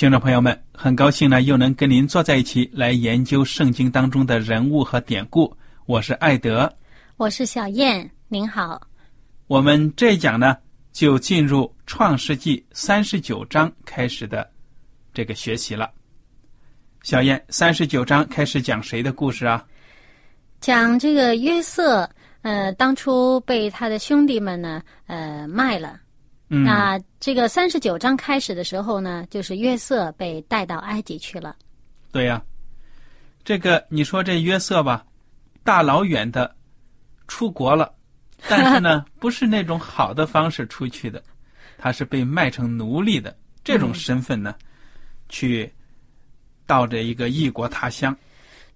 听众朋友们，很高兴呢，又能跟您坐在一起来研究圣经当中的人物和典故。我是艾德，我是小燕，您好。我们这一讲呢。就进入创世纪三十九章开始的这个学习了。小燕，三十九章开始讲谁的故事啊？讲这个约瑟，呃，当初被他的兄弟们呢，呃，卖了。嗯。那这个三十九章开始的时候呢，就是约瑟被带到埃及去了。对呀，这个你说这约瑟吧，大老远的出国了。但是呢，不是那种好的方式出去的，他是被卖成奴隶的这种身份呢，去到这一个异国他乡。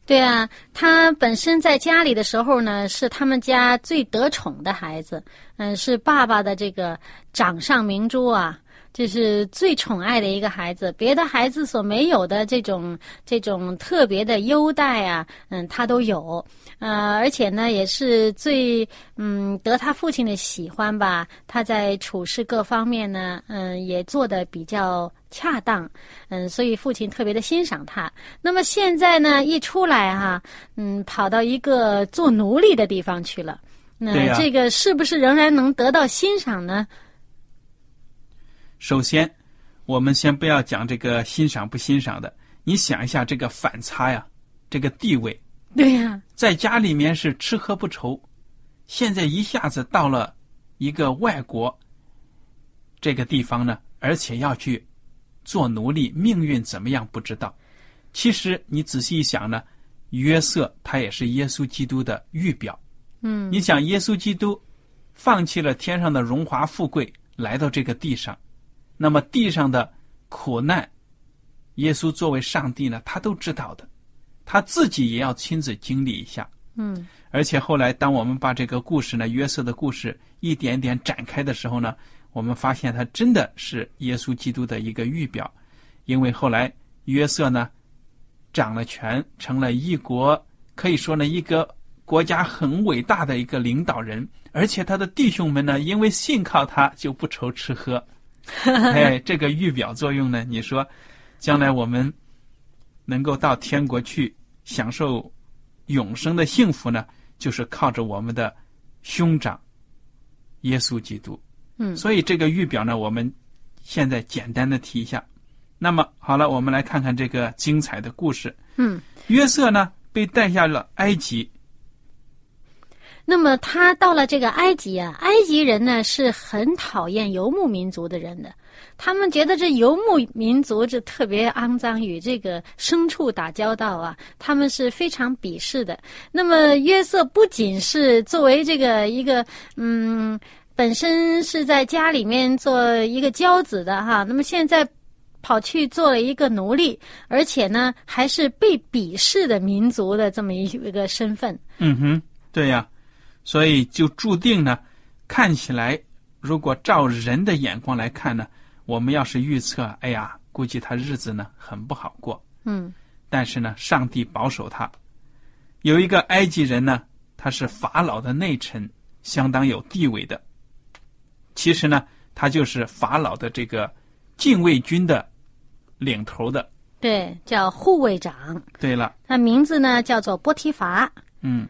对啊，他本身在家里的时候呢，是他们家最得宠的孩子，嗯，是爸爸的这个掌上明珠啊。这是最宠爱的一个孩子，别的孩子所没有的这种这种特别的优待啊，嗯，他都有，呃，而且呢，也是最嗯得他父亲的喜欢吧。他在处事各方面呢，嗯，也做的比较恰当，嗯，所以父亲特别的欣赏他。那么现在呢，一出来哈，嗯，跑到一个做奴隶的地方去了，那这个是不是仍然能得到欣赏呢？首先，我们先不要讲这个欣赏不欣赏的。你想一下这个反差呀，这个地位。对呀，在家里面是吃喝不愁，现在一下子到了一个外国这个地方呢，而且要去做奴隶，命运怎么样不知道。其实你仔细一想呢，约瑟他也是耶稣基督的预表。嗯，你想耶稣基督放弃了天上的荣华富贵，来到这个地上。那么地上的苦难，耶稣作为上帝呢，他都知道的，他自己也要亲自经历一下。嗯，而且后来，当我们把这个故事呢，约瑟的故事一点点展开的时候呢，我们发现他真的是耶稣基督的一个预表，因为后来约瑟呢，掌了权，成了一国，可以说呢，一个国家很伟大的一个领导人，而且他的弟兄们呢，因为信靠他，就不愁吃喝。哎，这个预表作用呢？你说，将来我们能够到天国去享受永生的幸福呢？就是靠着我们的兄长耶稣基督。嗯，所以这个预表呢，我们现在简单的提一下。那么好了，我们来看看这个精彩的故事。嗯，约瑟呢被带下了埃及。那么他到了这个埃及啊，埃及人呢是很讨厌游牧民族的人的，他们觉得这游牧民族这特别肮脏，与这个牲畜打交道啊，他们是非常鄙视的。那么约瑟不仅是作为这个一个嗯，本身是在家里面做一个骄子的哈，那么现在跑去做了一个奴隶，而且呢，还是被鄙视的民族的这么一一个身份。嗯哼，对呀，所以就注定呢，看起来如果照人的眼光来看呢，我们要是预测，哎呀，估计他日子呢很不好过。嗯但是呢，上帝保守他。有一个埃及人呢，他是法老的内臣，相当有地位的。其实呢，他就是法老的这个禁卫军的领头的。对，叫护卫长，对了，他名字呢叫做波提乏。嗯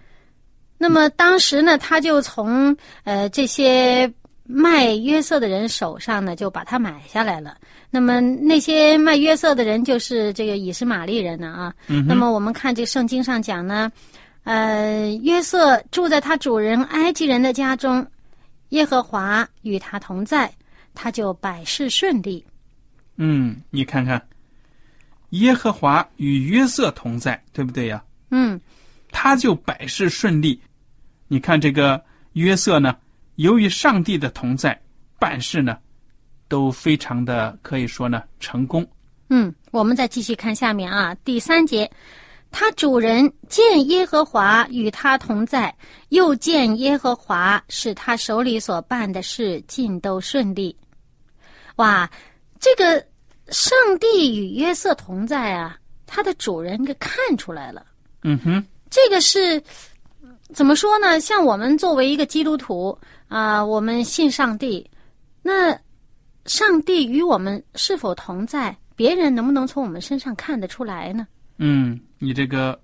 那么当时呢，他就从呃这些卖约瑟的人手上呢，就把它买下来了。那么那些卖约瑟的人就是这个以实玛利人呢啊。嗯，那么我们看这圣经上讲呢，呃，约瑟住在他主人埃及人的家中，耶和华与他同在，他就百事顺利。嗯，你看看，耶和华与约瑟同在，对不对呀？嗯，他就百事顺利。你看这个约瑟呢，由于上帝的同在，办事呢都非常的可以说呢成功。嗯，我们再继续看下面啊，第三节，他主人见耶和华与他同在，又见耶和华使他手里所办的事尽都顺利。哇，这个上帝与约瑟同在啊，他的主人给看出来了。嗯哼，这个是怎么说呢？像我们作为一个基督徒啊、我们信上帝，那上帝与我们是否同在？别人能不能从我们身上看得出来呢？嗯，你这个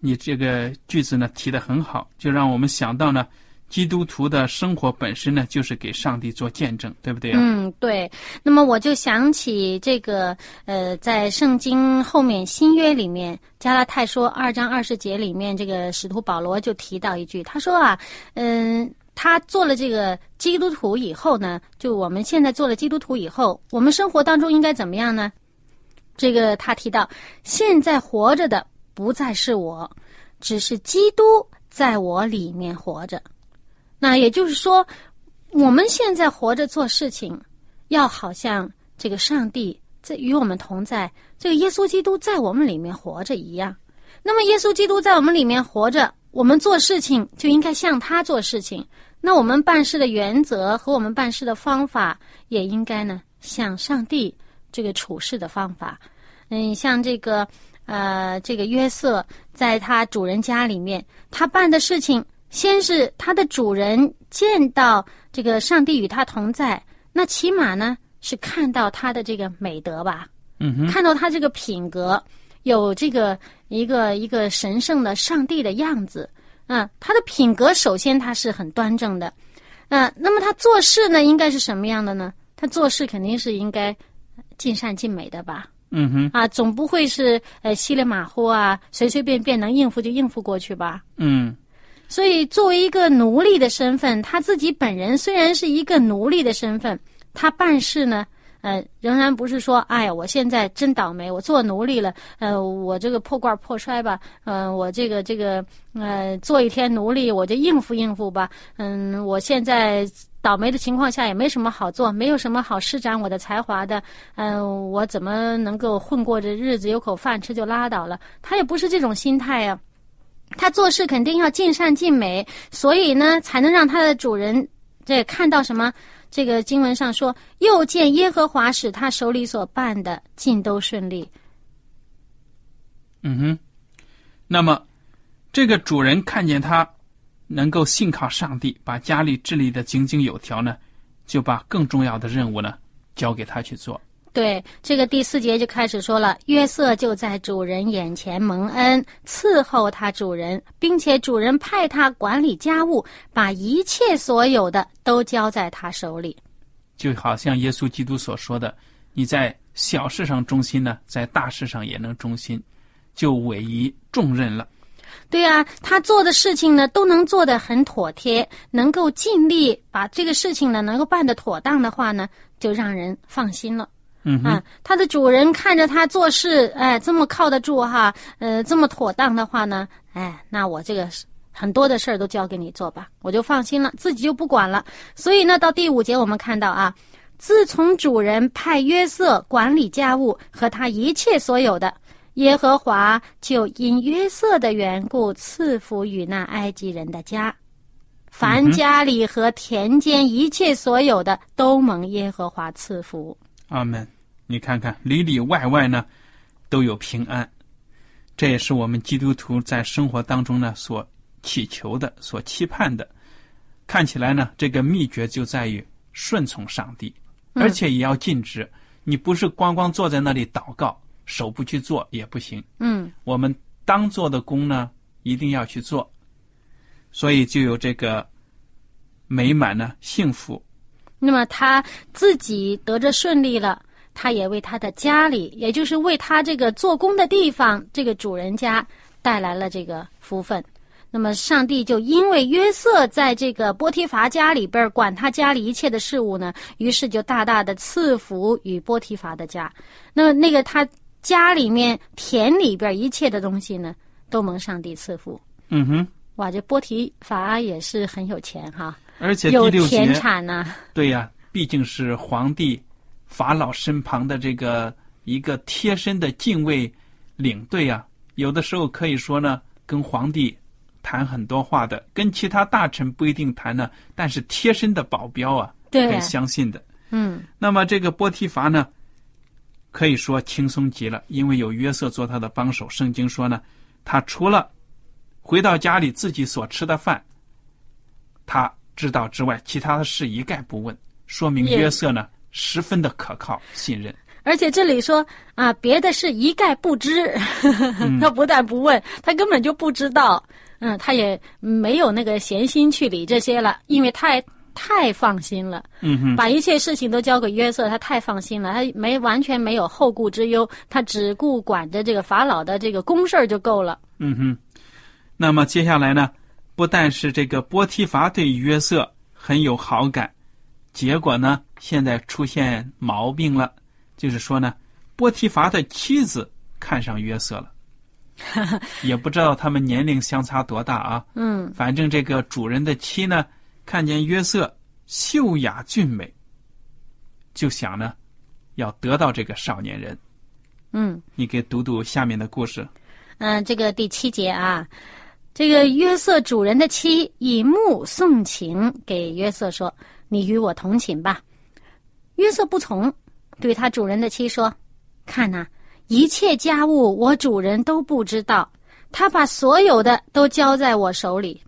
你这个句子呢提的很好，就让我们想到呢，基督徒的生活本身呢就是给上帝做见证，对不对啊？嗯，对。那么我就想起这个，呃，在圣经后面新约里面，加拉太说二章二十节里面，这个使徒保罗就提到一句，他说啊，嗯。他做了这个基督徒以后呢，就我们现在做了基督徒以后，我们生活当中应该怎么样呢？这个他提到，现在活着的不再是我，只是基督在我里面活着。那也就是说，我们现在活着做事情，要好像这个上帝在与我们同在，这个耶稣基督在我们里面活着一样。那么，耶稣基督在我们里面活着，我们做事情就应该像他做事情。那我们办事的原则和我们办事的方法，也应该呢像上帝这个处事的方法。嗯，像这个呃，这个约瑟在他主人家里面，他办的事情，先是它的主人见到这个上帝与他同在，那起码呢是看到他的这个美德吧，嗯哼，看到他这个品格有这个一个一个神圣的上帝的样子。嗯，他的品格首先他是很端正的，嗯，那么他做事呢，应该是什么样的呢？他做事肯定是应该尽善尽美的吧？嗯哼，啊，总不会是呃稀里马虎啊，随随便便能应付就应付过去吧？嗯所以，作为一个奴隶的身份，他自己本人虽然是一个奴隶的身份，他办事呢，呃，仍然不是说，哎呀，我现在真倒霉，我做奴隶了，呃，我这个破罐破摔吧，嗯、我这个这个，呃，做一天奴隶我就应付应付吧，嗯，我现在倒霉的情况下也没什么好做，没有什么好施展我的才华的，嗯、我怎么能够混过这日子，有口饭吃就拉倒了？他也不是这种心态呀、他做事肯定要尽善尽美，所以呢，才能让他的主人这看到什么？这个经文上说，又见耶和华使他手里所办的尽都顺利。嗯哼，那么这个主人看见他能够信靠上帝，把家里治理的井井有条呢，就把更重要的任务呢交给他去做。对，这个第四节就开始说了，约瑟就在主人眼前蒙恩，伺候他主人，并且主人派他管理家务，把一切所有的都交在他手里。就好像耶稣基督所说的：“你在小事上忠心呢，在大事上也能忠心，就委以重任了。对啊，他做的事情呢，都能做得很妥帖，能够尽力把这个事情呢，能够办得妥当的话呢，就让人放心了。”嗯他的主人看着他做事，哎，这么靠得住哈，呃，这么妥当的话呢，哎，那我这个很多的事儿都交给你做吧，我就放心了，自己就不管了。所以呢，到第五节我们看到啊，自从主人派约瑟管理家务和他一切所有的，耶和华就因约瑟的缘故赐福与那埃及人的家。凡家里和田间一切所有的，都蒙耶和华赐福。阿门。你看看，里里外外呢，都有平安。这也是我们基督徒在生活当中呢所祈求的、所期盼的。看起来呢，这个秘诀就在于顺从上帝，而且也要尽职。你不是光光坐在那里祷告，手不去做也不行。嗯，我们当做的工呢，一定要去做。所以就有这个美满呢，幸福。那么他自己得着顺利了，他也为他的家里，也就是为他这个做工的地方，这个主人家带来了这个福分。那么上帝就因为约瑟在这个波提乏家里边管他家里一切的事物呢，于是就大大的赐福与波提乏的家。那么那个他家里面田里边一切的东西呢，都蒙上帝赐福。嗯哼，哇，这波提乏也是很有钱哈，而且有田，产呐、对呀、毕竟是皇帝法老身旁的这个一个贴身的禁卫领队啊，有的时候可以说呢，跟皇帝谈很多话的，跟其他大臣不一定谈呢，但是贴身的保镖啊，对可以相信的。嗯那么这个波提乏呢，可以说轻松极了，因为有约瑟做他的帮手。圣经说呢，他除了回到家里自己所吃的饭，他知道之外，其他的事一概不问，说明约瑟呢十分的可靠信任。而且这里说啊，别的事一概不知，他不但不问，他根本就不知道。嗯，他也没有那个闲心去理这些了，因为太太放心了，嗯哼，把一切事情都交给约瑟，他太放心了，他没完全没有后顾之忧，他只顾管着这个法老的这个公事儿就够了。嗯哼。那么接下来呢，不但是这个波提伐对约瑟很有好感，结果呢，现在出现毛病了，就是说呢，波提乏的妻子看上约瑟了，也不知道他们年龄相差多大啊。嗯反正这个主人的妻呢，看见约瑟秀雅俊美，就想呢，要得到这个少年人。嗯你给读读下面的故事。嗯，这个第七节啊，这个约瑟主人的妻以目送情给约瑟说：“你与我同寝吧。”约瑟不从，对他主人的妻说：“看呐、一切家务我主人都不知道，他把所有的都交在我手里。”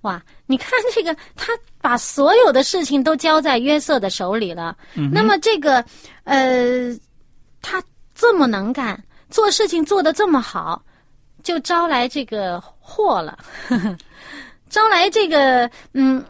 哇，你看这个，他把所有的事情都交在约瑟的手里了。那么这个，呃，他这么能干，做事情做得这么好，就招来这个祸了，招来这个嗯。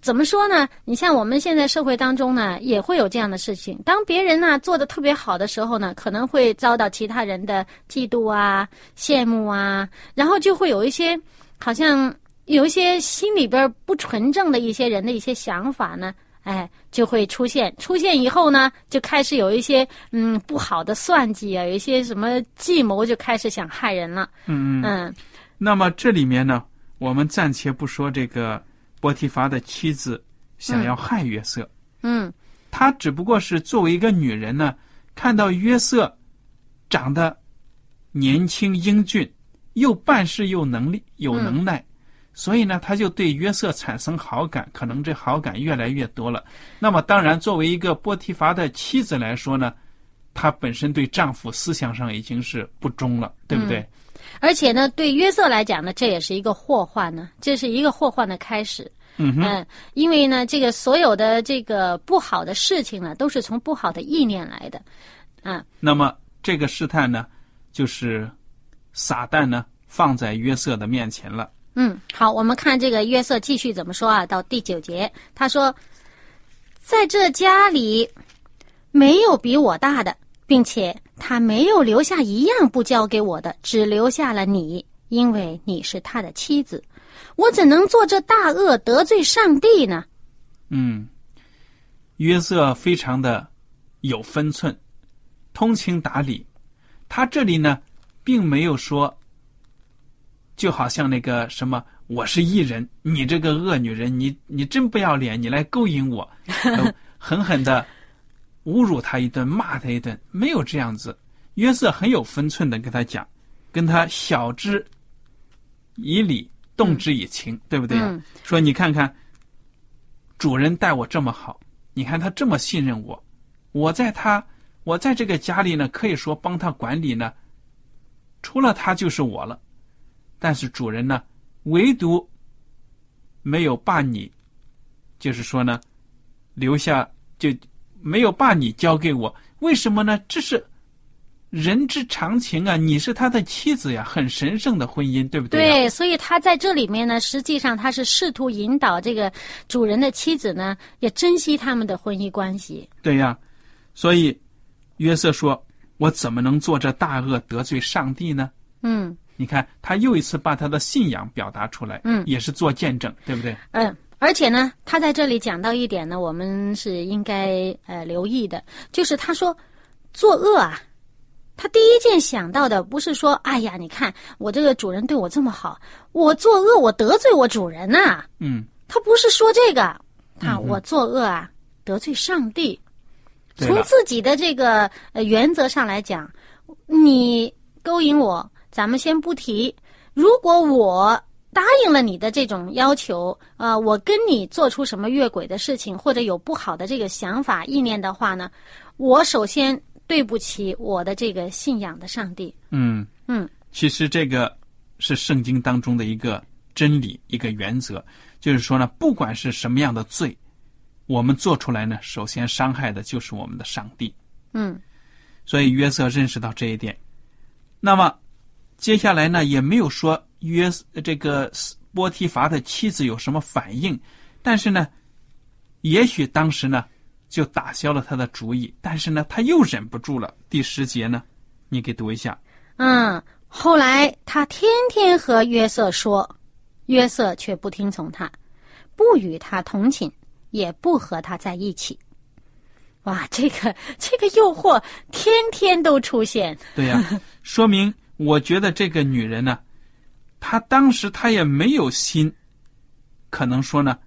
怎么说呢？你像我们现在社会当中呢，也会有这样的事情。当别人呢做的特别好的时候呢，可能会遭到其他人的嫉妒啊、羡慕啊，然后就会有一些好像有一些心里边不纯正的一些人的一些想法呢，哎，就会出现。出现以后呢，就开始有一些嗯不好的算计啊，有一些什么计谋，就开始想害人了。嗯嗯。嗯那么这里面呢，我们暂且不说这个波提乏的妻子想要害约瑟，嗯她只不过是作为一个女人呢，看到约瑟长得年轻英俊，又办事又能力有能耐，所以呢，她就对约瑟产生好感，可能这好感越来越多了。那么，当然，作为一个波提乏的妻子来说呢，她本身对丈夫思想上已经是不忠了，对不对？而且呢，对约瑟来讲呢，这也是一个祸患呢，这是一个祸患的开始。嗯哼，嗯，因为呢，这个所有的这个不好的事情呢，都是从不好的意念来的。啊，那么这个试探呢，就是撒旦呢放在约瑟的面前了。嗯，好，我们看这个约瑟继续怎么说啊？到第九节，他说，在这家里没有比我大的，并且他没有留下一样不交给我的，只留下了你，因为你是他的妻子。我怎能做这大恶得罪上帝呢？嗯，约瑟非常的有分寸，通情达理。他这里呢，并没有说，就好像那个什么，我是艺人，你这个恶女人，你你真不要脸，你来勾引我，呃狠狠的侮辱他一顿，骂他一顿，没有这样子。约瑟很有分寸的跟他讲，跟他晓之以理，动之以情，对不对说你看看，主人待我这么好，你看他这么信任我，我在他，我在这个家里呢，可以说帮他管理呢，除了他就是我了。但是主人呢，唯独没有把你，就是说呢，留下就没有把你交给我，为什么呢？这是人之常情啊！你是他的妻子呀，很神圣的婚姻，对不对呀？对，所以他在这里面呢，实际上他是试图引导这个主人的妻子呢，也珍惜他们的婚姻关系。对呀，所以约瑟说：“我怎么能做这大恶得罪上帝呢嗯？”你看，他又一次把他的信仰表达出来，嗯也是做见证，对不对？嗯，而且呢，他在这里讲到一点呢，我们是应该呃留意的，就是他说作恶啊，他第一件想到的不是说，哎呀，你看我这个主人对我这么好，我作恶我得罪我主人呐、嗯，他不是说这个，他嗯嗯我作恶啊得罪上帝。从自己的这个呃原则上来讲，你勾引我，咱们先不提。如果我答应了你的这种要求，呃，我跟你做出什么越轨的事情，或者有不好的这个想法意念的话呢，我首先对不起我的这个信仰的上帝。嗯嗯，其实这个是圣经当中的一个真理，一个原则，就是说呢，不管是什么样的罪，我们做出来呢，首先伤害的就是我们的上帝。嗯所以约瑟认识到这一点。那么接下来呢，也没有说约这个波提乏的妻子有什么反应，但是呢，也许当时呢就打消了他的主意，但是呢，他又忍不住了。第十节呢，你给读一下。嗯，后来他天天和约瑟说，约瑟却不听从他，不与他同寝，也不和他在一起。哇，这个这个诱惑天天都出现。对呀、说明我觉得这个女人呢，她当时她也没有心，可能说呢，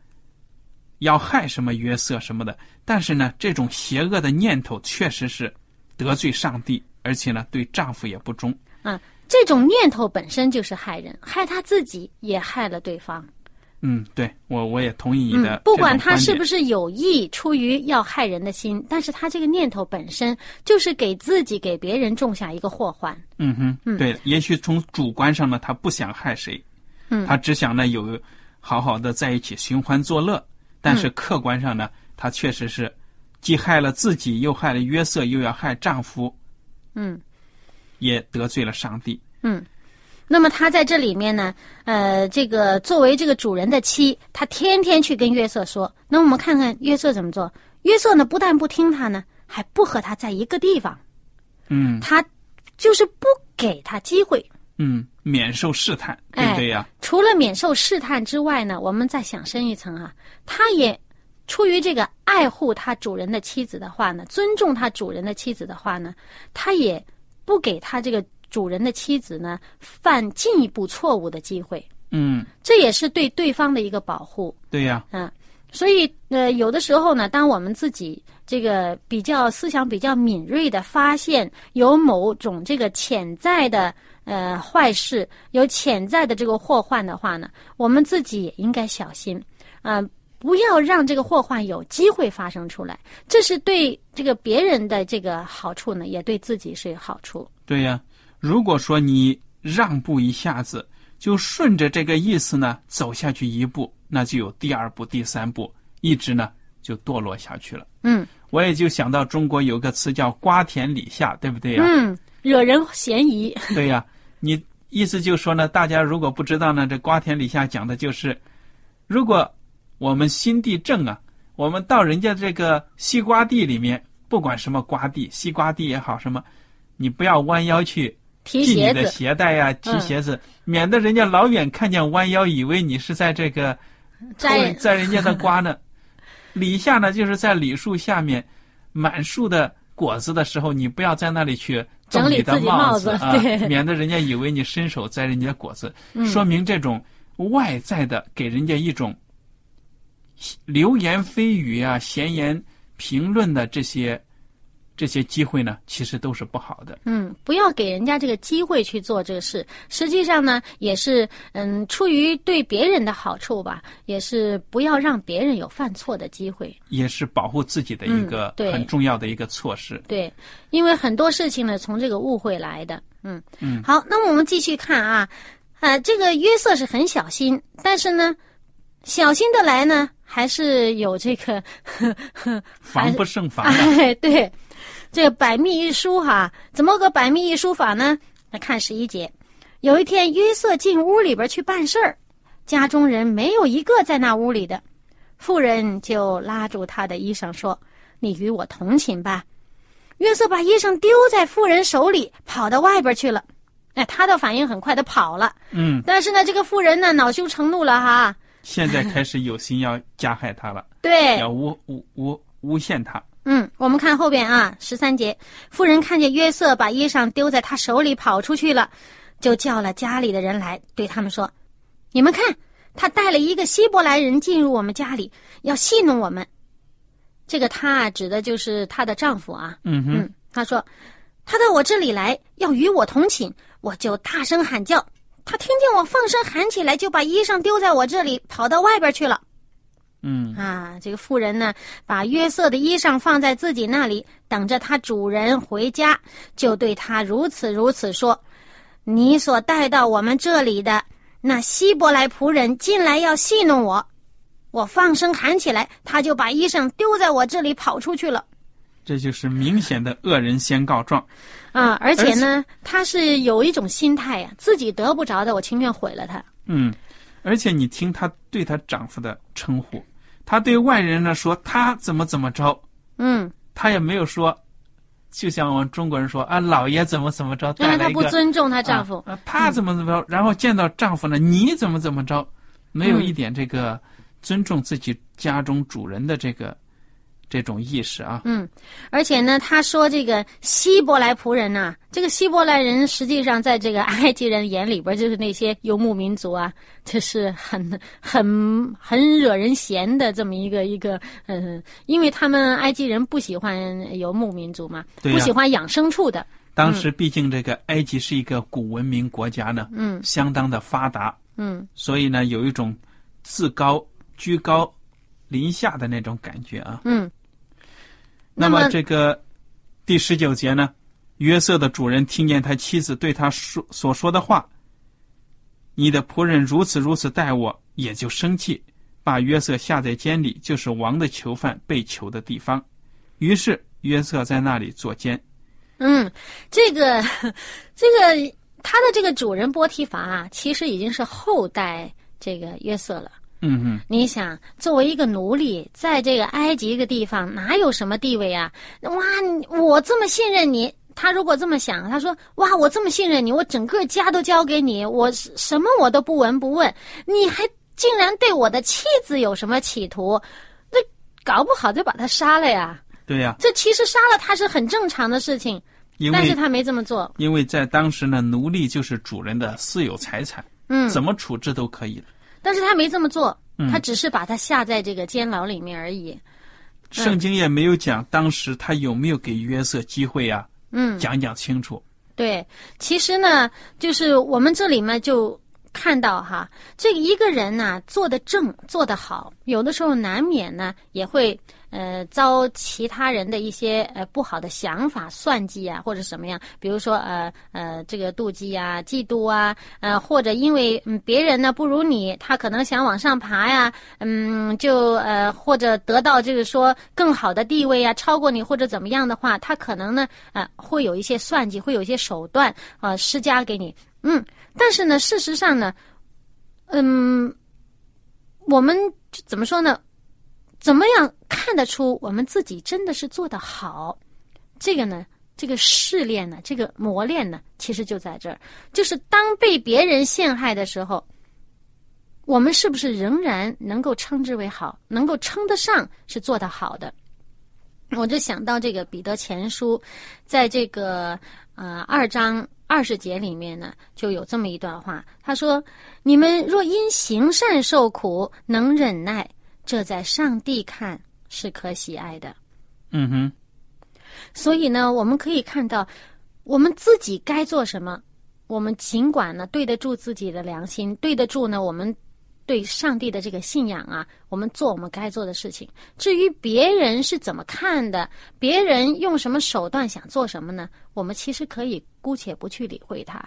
要害什么约瑟什么的，但是呢，这种邪恶的念头确实是得罪上帝，而且呢，对丈夫也不忠。啊，这种念头本身就是害人，害她自己，也害了对方。嗯，对我我也同意你的、嗯，不管他是不是，有意出于要害人的心，但是他这个念头本身就是给自己、给别人种下一个祸患。嗯哼，嗯对，也许从主观上呢，他不想害谁，嗯他只想呢有好好的在一起寻欢作乐，但嗯是客观上呢，他确实是既害了自己，又害了约瑟，又要害丈夫，嗯。也得罪了上帝。嗯，那么他在这里面呢，呃，这个作为这个主人的妻，他天天去跟约瑟说。那我们看看约瑟怎么做。约瑟呢，不但不听他呢，还不和他在一个地方，嗯他就是不给他机会。嗯，免受试探，对不对呀？除了免受试探之外呢，我们再想深一层啊，他也出于这个爱护他主人的妻子的话呢，尊重他主人的妻子的话呢，他也不给他这个主人的妻子呢犯进一步错误的机会。嗯，这也是对对方的一个保护，对呀，嗯，所以呃，有的时候呢，当我们自己这个比较思想比较敏锐的发现有某种这个潜在的呃坏事，有潜在的这个祸患的话呢，我们自己也应该小心，啊、不要让这个祸患有机会发生出来，这是对这个别人的这个好处呢，也对自己是有好处。对呀。如果说你让步一下子，就顺着这个意思呢走下去一步，那就有第二步、第三步，一直呢就堕落下去了。嗯我也就想到中国有个词叫“瓜田李下”，对不对呀？嗯，惹人嫌疑。对呀，你意思就是说呢，大家如果不知道呢，这瓜田李下讲的就是，如果我们心地正啊，我们到人家这个西瓜地里面，不管什么瓜地，西瓜地也好，什么，你不要弯腰去系你的提鞋子，鞋带呀、提嗯鞋子，免得人家老远看见弯腰，以为你是在这个摘人偷摘人家的瓜呢。李下呢，就是在李树下面满树的果子的时候，你不要在那里去动整理你的帽子啊 免得人家以为你伸手摘人家的果子，嗯说明这种外在的给人家一种流言蜚语啊、闲言评论的这些这些机会呢，其实都是不好的。嗯，不要给人家这个机会去做这个事。实际上呢，也是嗯，出于对别人的好处吧，也是不要让别人有犯错的机会。也是保护自己的一个很重要的一个措施。对，因为很多事情呢，从这个误会来的。嗯嗯，好，那么我们继续看啊，啊，这个约瑟是很小心，但是呢，小心的来呢，还是有这个 防不胜防的。哎，对，这个百密一疏哈，怎么个百密一疏法呢？来看十一节，有一天约瑟进屋里边去办事儿，家中人没有一个在那屋里的，妇人就拉住他的衣裳说：“你与我同寝吧。”约瑟把衣裳丢在妇人手里，跑到外边去了。哎，他的反应很快，他跑了。嗯，但是呢，这个妇人呢，恼羞成怒了哈。现在开始有心要加害他了，对，要诬诬诬诬陷他。嗯，我们看后边啊，十三节，妇人看见约瑟把衣裳丢在他手里跑出去了，就叫了家里的人来，对他们说：“你们看，他带了一个希伯来人进入我们家里，要戏弄我们。”这个他啊，指的就是她的丈夫啊。嗯哼，嗯，他说：“他到我这里来，要与我同寝，我就大声喊叫。他听见我放声喊起来，就把衣裳丢在我这里，跑到外边去了。”嗯啊，这个妇人呢，把约瑟的衣裳放在自己那里，等着他主人回家，就对他如此如此说：“你所带到我们这里的那希伯来仆人进来要戏弄我，我放声喊起来，他就把衣裳丢在我这里跑出去了。这就是明显的恶人先告状。啊，而且呢，他是有一种心态呀、自己得不着的，我情愿毁了他。嗯，而且你听他对他丈夫的称呼，她对外人呢说她怎么怎么着，嗯，她也没有说，就像我们中国人说啊，老爷怎么怎么着，但是她不尊重她丈夫。啊，啊她怎么怎么着，然后见到丈夫呢，你怎么怎么着，没有一点这个尊重自己家中主人的这个这种意识啊。嗯，而且呢，他说这个希伯来仆人呐、这个希伯来人实际上在这个埃及人眼里边，就是那些游牧民族啊，这是很很很惹人嫌的这么一个一个，嗯、因为他们埃及人不喜欢游牧民族嘛，不喜欢养牲畜的，当时毕竟这个埃及是一个古文明国家呢，嗯相当的发达，嗯所以呢，有一种自高居高临下的那种感觉啊。嗯。那么这个第十九节呢，约瑟的主人听见他妻子对他说所说的话，你的仆人如此如此待我，也就生气，把约瑟下在监里，就是王的囚犯被囚的地方。于是约瑟在那里坐监。嗯，这个这个他的这个主人波提乏啊，其实已经是后代这个约瑟了。嗯哼，你想，作为一个奴隶，在这个埃及一个地方，哪有什么地位啊？哇，我这么信任你，他如果这么想，他说：“哇，我这么信任你，我整个家都交给你，我什么我都不闻不问，你还竟然对我的妻子有什么企图？那搞不好就把他杀了呀！对呀、这其实杀了他是很正常的事情，因但是他没这么做。因为在当时呢，奴隶就是主人的私有财产，嗯，怎么处置都可以的。但是他没这么做，嗯他只是把他下在这个监牢里面而已。圣经也没有讲当时他有没有给约瑟机会呀、嗯，讲讲清楚。对，其实呢，就是我们这里面就看到哈，这个一个人呢做的正，做得好，有的时候难免呢也会呃遭其他人的一些呃不好的想法、算计啊，或者什么样，比如说呃呃这个妒忌啊、嫉妒啊，呃或者因为嗯别人呢不如你，他可能想往上爬呀，嗯就呃或者得到这个说更好的地位啊，超过你或者怎么样的话，他可能呢呃会有一些算计，会有一些手段呃施加给你，嗯，但是呢事实上呢，嗯，我们怎么说呢？怎么样看得出我们自己真的是做得好？这个呢，这个试炼呢，这个磨练呢，其实就在这儿，就是当被别人陷害的时候，我们是不是仍然能够称之为好，能够称得上是做得好的？我就想到这个彼得前书，在这个呃二章二十节里面呢，就有这么一段话，他说：“你们若因行善受苦，能忍耐，这在上帝看是可喜爱的。”嗯哼，所以呢，我们可以看到，我们自己该做什么，我们尽管呢对得住自己的良心，对得住呢我们对上帝的这个信仰啊，我们做我们该做的事情。至于别人是怎么看的，别人用什么手段想做什么呢？我们其实可以姑且不去理会他。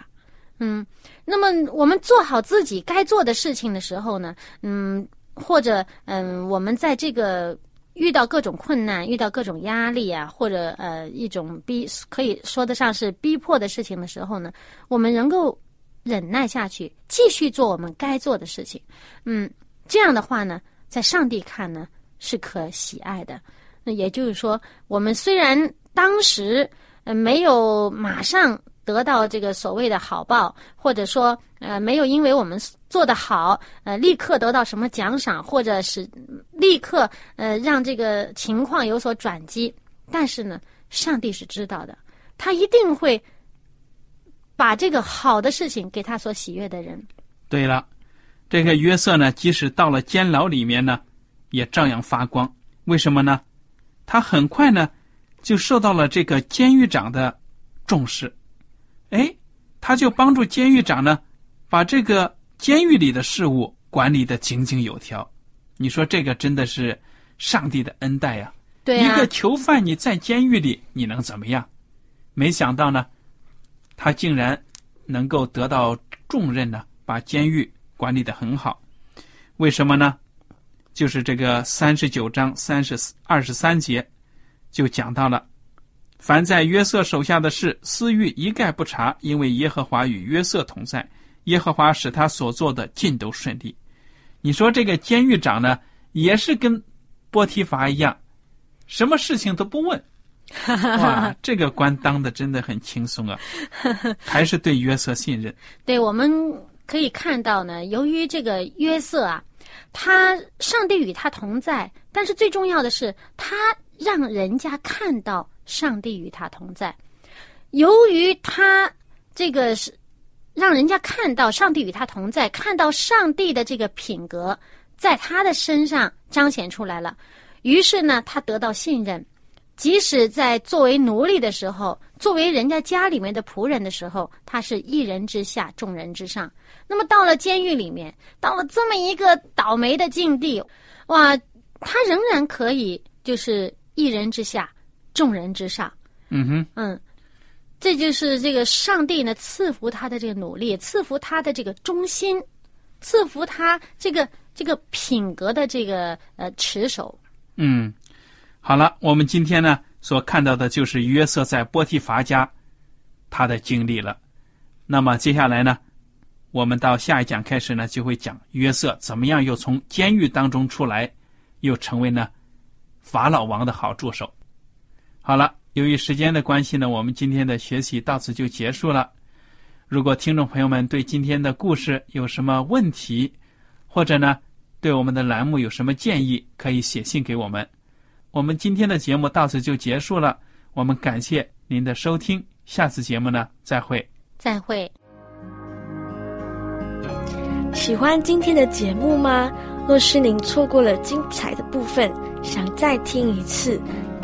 嗯，那么我们做好自己该做的事情的时候呢，嗯，或者嗯，我们在这个遇到各种困难、遇到各种压力啊，或者呃一种逼可以说得上是逼迫的事情的时候呢，我们能够忍耐下去，继续做我们该做的事情。嗯，这样的话呢，在上帝看呢是可喜爱的。那也就是说，我们虽然当时呃没有马上。得到这个所谓的好报，或者说，呃，没有因为我们做得好，呃，立刻得到什么奖赏，或者是立刻呃让这个情况有所转机。但是呢，上帝是知道的，他一定会把这个好的事情给他所喜悦的人。对了，这个约瑟呢，即使到了监牢里面呢，也照样发光。为什么呢？他很快呢，就受到了这个监狱长的重视。哎，他就帮助监狱长呢，把这个监狱里的事务管理的井井有条。你说这个真的是上帝的恩待呀！一个囚犯你在监狱里你能怎么样？没想到呢，他竟然能够得到重任呢，把监狱管理的很好。为什么呢？就是这个三十九章三十二十三节就讲到了。凡在约瑟手下的事，私欲一概不查，因为耶和华与约瑟同在，耶和华使他所做的尽都顺利。你说这个监狱长呢，也是跟波提乏一样，什么事情都不问。哇，这个官当的真的很轻松啊，还是对约瑟信任。对，我们可以看到呢，由于这个约瑟啊，他上帝与他同在，但是最重要的是，他让人家看到。上帝与他同在，由于他这个是让人家看到上帝与他同在，看到上帝的这个品格在他的身上彰显出来了，于是呢，他得到信任。即使在作为奴隶的时候，作为人家家里面的仆人的时候，他是一人之下，众人之上。那么到了监狱里面，到了这么一个倒霉的境地，哇，他仍然可以就是一人之下。众人之上，嗯哼，嗯，这就是这个上帝呢赐福他的这个努力，赐福他的这个忠心，赐福他这个这个品格的这个呃持守。嗯，好了，我们今天呢所看到的就是约瑟在波提乏家他的经历了。那么接下来呢，我们到下一讲开始呢，就会讲约瑟怎么样又从监狱当中出来，又成为呢法老王的好助手。好了，由于时间的关系呢，我们今天的学习到此就结束了。如果听众朋友们对今天的故事有什么问题，或者呢对我们的栏目有什么建议，可以写信给我们。我们今天的节目到此就结束了，我们感谢您的收听，下次节目呢再会。再会。喜欢今天的节目吗？若是您错过了精彩的部分，想再听一次。